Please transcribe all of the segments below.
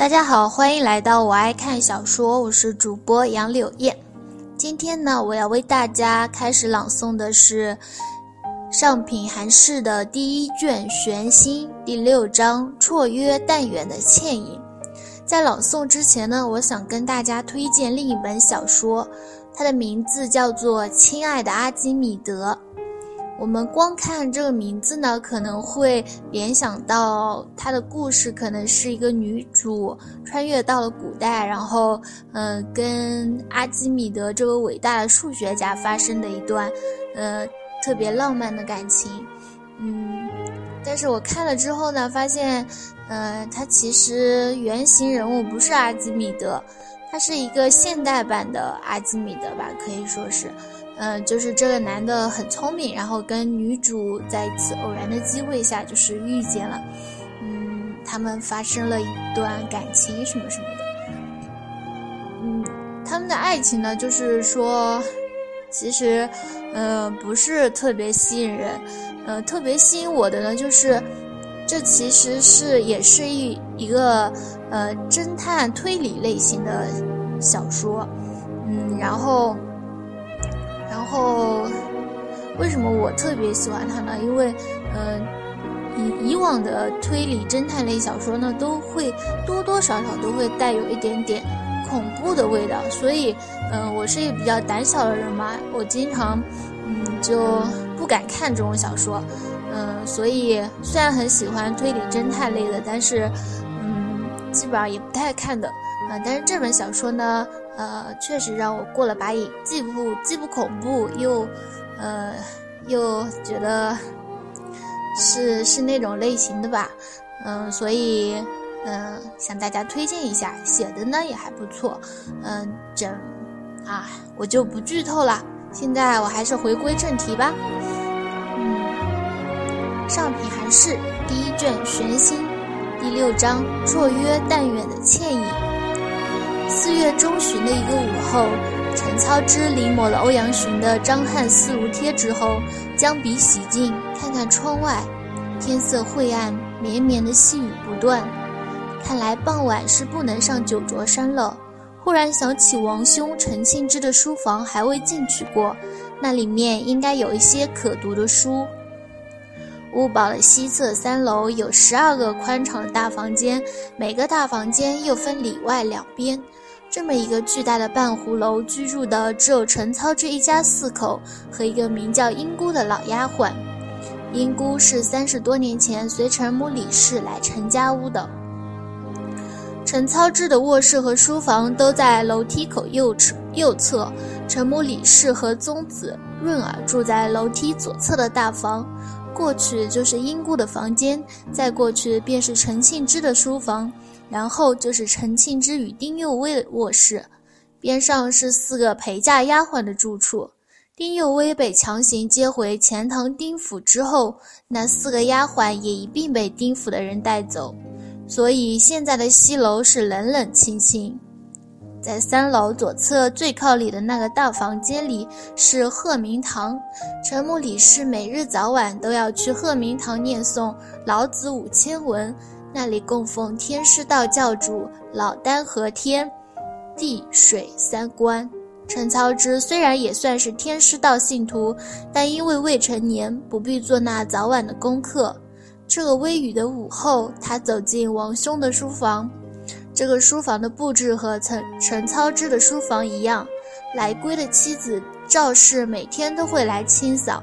大家好，欢迎来到我爱看小说，我是主播杨柳叶。今天呢，我要为大家开始朗诵的是上品韩氏的第一卷《玄心》第六章“绰约淡远”的倩影。在朗诵之前呢，我想跟大家推荐另一本小说，它的名字叫做《亲爱的阿基米德》。我们光看这个名字呢，可能会联想到它的故事，可能是一个女主穿越到了古代，然后，嗯，跟阿基米德这个伟大的数学家发生的一段，呃，特别浪漫的感情。嗯，但是我看了之后呢，发现，呃，他其实原型人物不是阿基米德，他是一个现代版的阿基米德吧，可以说是。嗯，就是这个男的很聪明，然后跟女主在一次偶然的机会下就是遇见了，嗯，他们发生了一段感情什么什么的，嗯，他们的爱情呢，就是说，其实，呃，不是特别吸引人，呃，特别吸引我的呢，就是这其实是也是一一个呃侦探推理类型的小说，嗯，然后。然后，为什么我特别喜欢它呢？因为，嗯，以以往的推理侦探类小说呢，都会多多少少都会带有一点点恐怖的味道。所以，嗯，我是一个比较胆小的人嘛，我经常，嗯，就不敢看这种小说。嗯，所以虽然很喜欢推理侦探类的，但是，嗯，基本上也不太看的。啊，但是这本小说呢？呃，确实让我过了把瘾，既不既不恐怖，又，呃，又觉得是是那种类型的吧，嗯，所以嗯，向大家推荐一下，写的呢也还不错，嗯，整啊，我就不剧透了。现在我还是回归正题吧，嗯，上品寒士第一卷《玄心》第六章“绰约但远”的倩影。四月中旬的一个午后，陈操之临摹了欧阳询的《张翰四如帖》之后，将笔洗净，看看窗外，天色晦暗，绵绵的细雨不断，看来傍晚是不能上九卓山了。忽然想起王兄陈庆之的书房还未进去过，那里面应该有一些可读的书。屋堡的西侧三楼有十二个宽敞的大房间，每个大房间又分里外两边。这么一个巨大的半湖楼，居住的只有陈操这一家四口和一个名叫英姑的老丫鬟。英姑是三十多年前随陈母李氏来陈家屋的。陈操之的卧室和书房都在楼梯口右侧，右侧。陈母李氏和宗子润儿住在楼梯左侧的大房。过去就是英姑的房间，再过去便是陈庆之的书房，然后就是陈庆之与丁幼薇的卧室，边上是四个陪嫁丫鬟的住处。丁幼薇被强行接回钱塘丁府之后，那四个丫鬟也一并被丁府的人带走，所以现在的西楼是冷冷清清。在三楼左侧最靠里的那个大房间里是鹤鸣堂，陈母李氏每日早晚都要去鹤鸣堂念诵老子五千文，那里供奉天师道教主老丹和天地水三观。陈操之虽然也算是天师道信徒，但因为未成年，不必做那早晚的功课。这个微雨的午后，他走进王兄的书房。这个书房的布置和陈陈操之的书房一样，来归的妻子赵氏每天都会来清扫。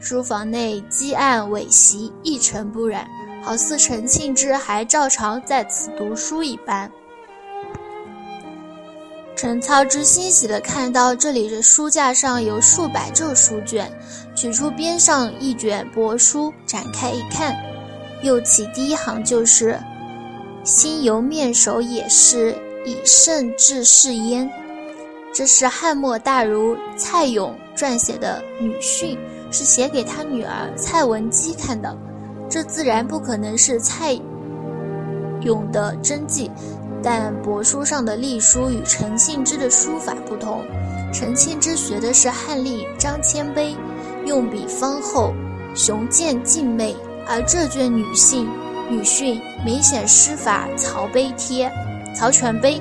书房内积案尾席一尘不染，好似陈庆之还照常在此读书一般。陈操之欣喜地看到这里的书架上有数百皱书卷，取出边上一卷帛书，展开一看，又起第一行就是。心由面首也是以圣治世焉，这是汉末大儒蔡邕撰写的女训，是写给他女儿蔡文姬看的。这自然不可能是蔡勇的真迹，但帛书上的隶书与陈庆之的书法不同。陈庆之学的是汉隶张谦碑，用笔方厚，雄健静媚，而这卷女性。女训明显施法曹碑帖，曹全碑，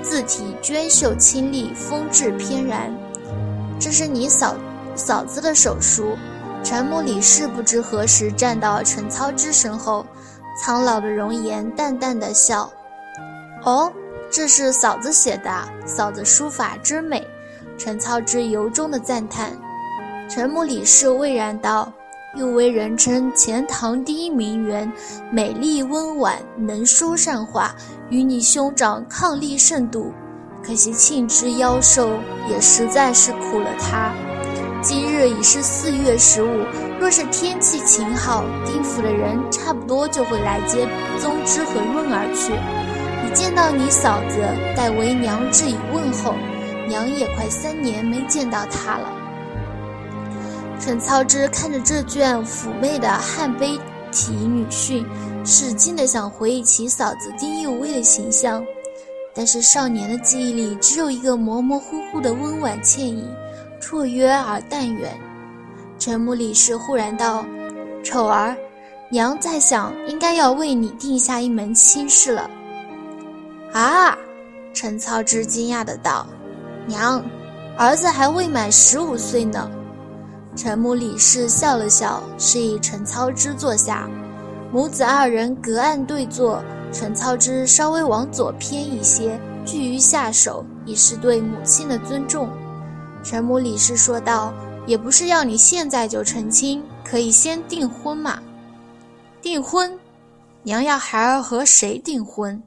字体娟秀清丽，风致翩然。这是你嫂嫂子的手书。陈母李氏不知何时站到陈操之身后，苍老的容颜，淡淡的笑。哦，这是嫂子写的，嫂子书法真美。陈操之由衷的赞叹。陈母李氏蔚然道：“又为人称钱塘第一名媛，美丽温婉，能书善画，与你兄长伉俪甚笃。可惜庆之夭寿，也实在是苦了他。”今日已是四月十五，若是天气晴好，丁府的人差不多就会来接宗之和润儿去。你见到你嫂子，代为娘致以问候。娘也快三年没见到她了。陈操之看着这卷妩媚的汉碑体女训，使劲的想回忆起嫂子丁幼薇的形象，但是少年的记忆里只有一个模模糊糊的温婉倩影。绰约而淡远，陈母李氏忽然道：“丑儿，娘在想，应该要为你定下一门亲事了。”啊！陈操之惊讶的道：“娘，儿子还未满十五岁呢。”陈母李氏笑了笑，示意陈操之坐下。母子二人隔岸对坐，陈操之稍微往左偏一些，拒于下手，以示对母亲的尊重。陈母李氏说道：“也不是要你现在就成亲，可以先订婚嘛。订婚，娘要孩儿和谁订婚？”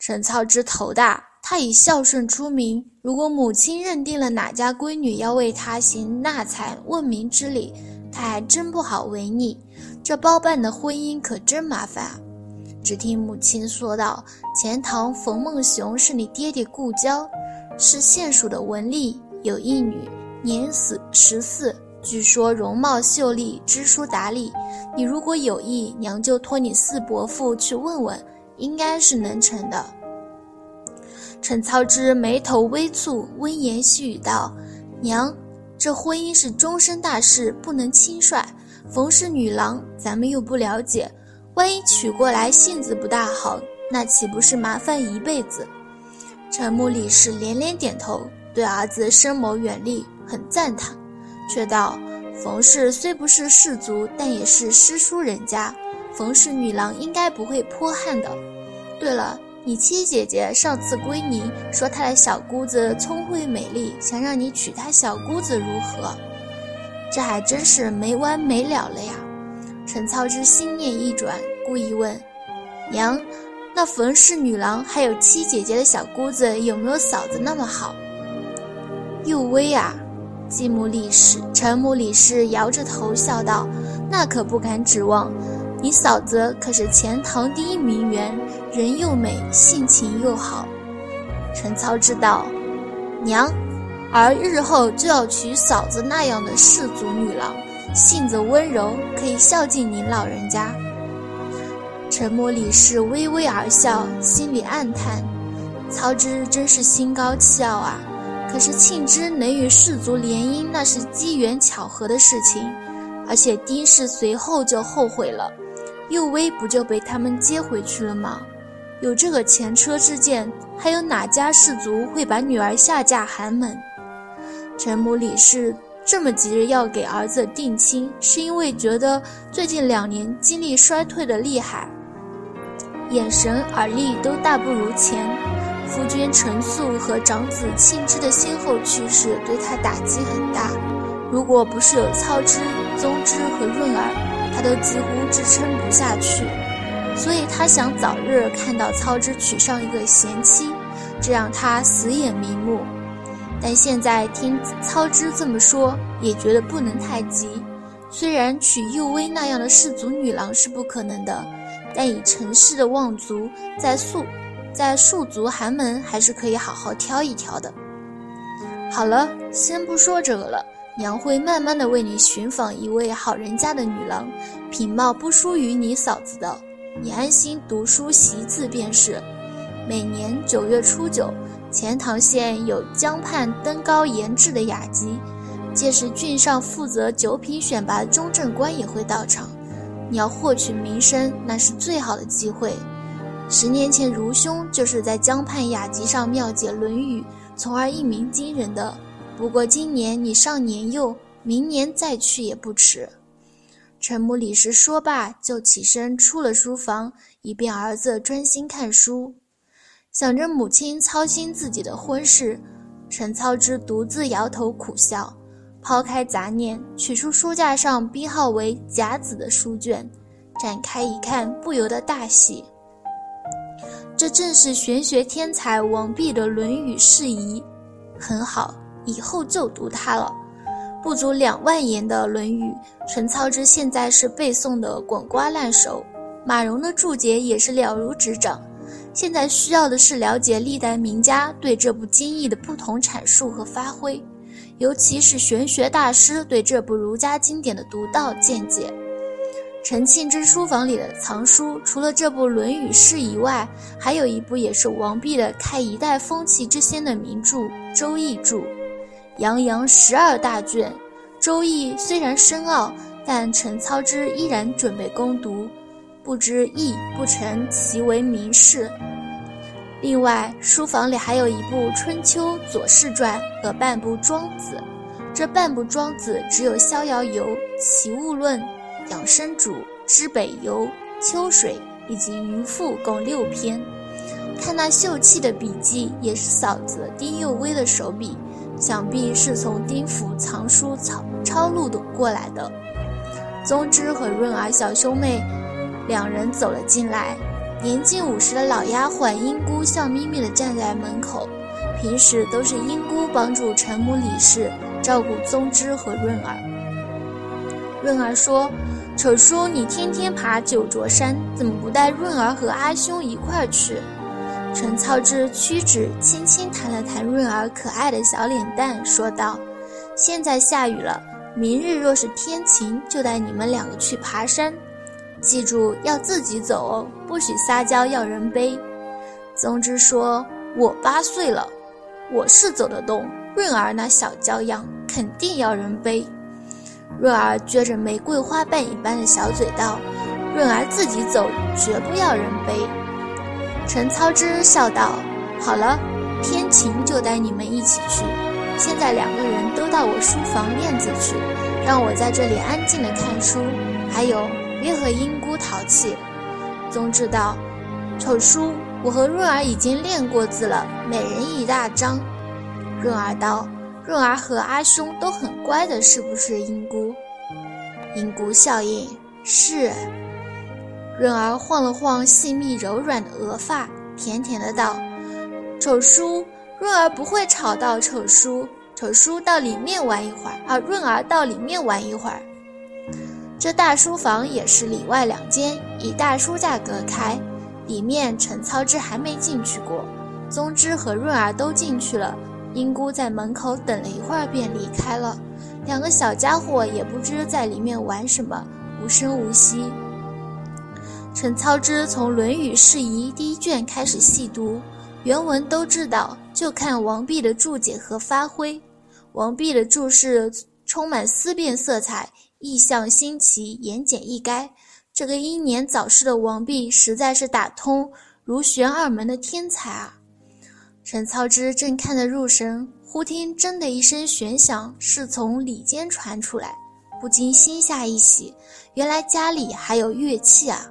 陈操之头大，他以孝顺出名。如果母亲认定了哪家闺女要为他行纳采问名之礼，他还真不好违逆。这包办的婚姻可真麻烦啊！只听母亲说道：“钱塘冯梦熊是你爹爹故交。”是县属的文吏，有一女，年死十四，据说容貌秀丽，知书达理。你如果有意，娘就托你四伯父去问问，应该是能成的。陈操之眉头微蹙，温言细语道：“娘，这婚姻是终身大事，不能轻率。冯氏女郎，咱们又不了解，万一娶过来性子不大好，那岂不是麻烦一辈子？”陈母李氏连连点头，对儿子深谋远虑，很赞叹，却道：“冯氏虽不是士族，但也是诗书人家，冯氏女郎应该不会泼汉的。对了，你七姐姐上次归你说她的小姑子聪慧美丽，想让你娶她小姑子，如何？这还真是没完没了了呀！”陈操之心念一转，故意问：“娘。”那冯氏女郎还有七姐姐的小姑子，有没有嫂子那么好？幼薇啊，继母李氏、陈母李氏摇着头笑道：“那可不敢指望。你嫂子可是钱塘第一名媛，人又美，性情又好。”陈操知道，娘，儿日后就要娶嫂子那样的氏族女郎，性子温柔，可以孝敬您老人家。陈母李氏微微而笑，心里暗叹：操之真是心高气傲啊！可是庆之能与氏族联姻，那是机缘巧合的事情，而且丁氏随后就后悔了，幼薇不就被他们接回去了吗？有这个前车之鉴，还有哪家氏族会把女儿下嫁寒门？陈母李氏这么急着要给儿子定亲，是因为觉得最近两年精力衰退的厉害。眼神、耳力都大不如前，夫君陈素和长子庆之的先后去世，对他打击很大。如果不是有操之、宗之和润儿，他都几乎支撑不下去。所以他想早日看到操之娶上一个贤妻，这样他死也瞑目。但现在听操之这么说，也觉得不能太急。虽然娶幼薇那样的氏族女郎是不可能的。但以陈氏的望族，在庶在庶族寒门，还是可以好好挑一挑的。好了，先不说这个了，娘会慢慢的为你寻访一位好人家的女郎，品貌不输于你嫂子的，你安心读书习字便是。每年九月初九，钱塘县有江畔登高言志的雅集，届时郡上负责九品选拔的中正官也会到场。你要获取名声，那是最好的机会。十年前如兄就是在江畔雅集上妙解《论语》，从而一鸣惊人的。不过今年你尚年幼，明年再去也不迟。陈母李氏说罢，就起身出了书房，以便儿子专心看书。想着母亲操心自己的婚事，陈操之独自摇头苦笑，抛开杂念，取出书架上编号为甲子的书卷，展开一看，不由得大喜。这正是玄学天才王弼的《论语释疑》，很好，以后就读它了。不足两万言的《论语》，陈操之现在是背诵的滚瓜烂熟，马融的注解也是了如指掌。现在需要的是了解历代名家对这部经义的不同阐述和发挥，尤其是玄学大师对这部儒家经典的独到见解。陈庆之书房里的藏书，除了这部《论语释疑》外，还有一部也是王弼的开一代风气之先的名著《周易注》，洋洋十二大卷。《周易》虽然深奥，但陈操之依然准备攻读，不知易不成其为名士。另外，书房里还有一部《春秋左氏传》和半部《庄子》，这半部《庄子》只有《逍遥游》《齐物论》。养生主、知北游、秋水以及渔父共六篇。看那秀气的笔迹，也是嫂子丁幼薇的手笔，想必是从丁府藏书抄抄录的过来的。宗之和润儿小兄妹两人走了进来，年近五十的老丫鬟英姑笑眯眯地站在门口。平时都是英姑帮助陈母李氏照顾宗之和润儿。润儿说。丑叔，你天天爬九卓山，怎么不带润儿和阿兄一块儿去？陈操之屈指轻轻弹了弹润儿可爱的小脸蛋，说道：“现在下雨了，明日若是天晴，就带你们两个去爬山。记住要自己走哦，不许撒娇要人背。”宗之说：“我八岁了，我是走得动，润儿那小娇样，肯定要人背。”润儿撅着玫瑰花瓣一般的小嘴道：“润儿自己走，绝不要人背。”陈操之笑道：“好了，天晴就带你们一起去。现在两个人都到我书房练子去，让我在这里安静的看书。还有，别和英姑淘气。”宗之道：“丑叔，我和润儿已经练过字了，每人一大张。”润儿道。润儿和阿兄都很乖的，是不是？英姑，英姑笑应是。润儿晃了晃细密柔软的额发，甜甜的道：“丑叔，润儿不会吵到丑叔。丑叔到里面玩一会儿啊，润儿到里面玩一会儿。”这大书房也是里外两间，以大书架隔开。里面陈操之还没进去过，宗之和润儿都进去了。英姑在门口等了一会儿，便离开了。两个小家伙也不知在里面玩什么，无声无息。陈操之从《论语释疑》第一卷开始细读，原文都知道，就看王弼的注解和发挥。王弼的注释充满思辨色彩，意象新奇，言简意赅。这个英年早逝的王弼，实在是打通儒玄二门的天才啊！陈操之正看得入神，忽听“铮”的一声悬响，是从里间传出来，不禁心下一喜，原来家里还有乐器啊！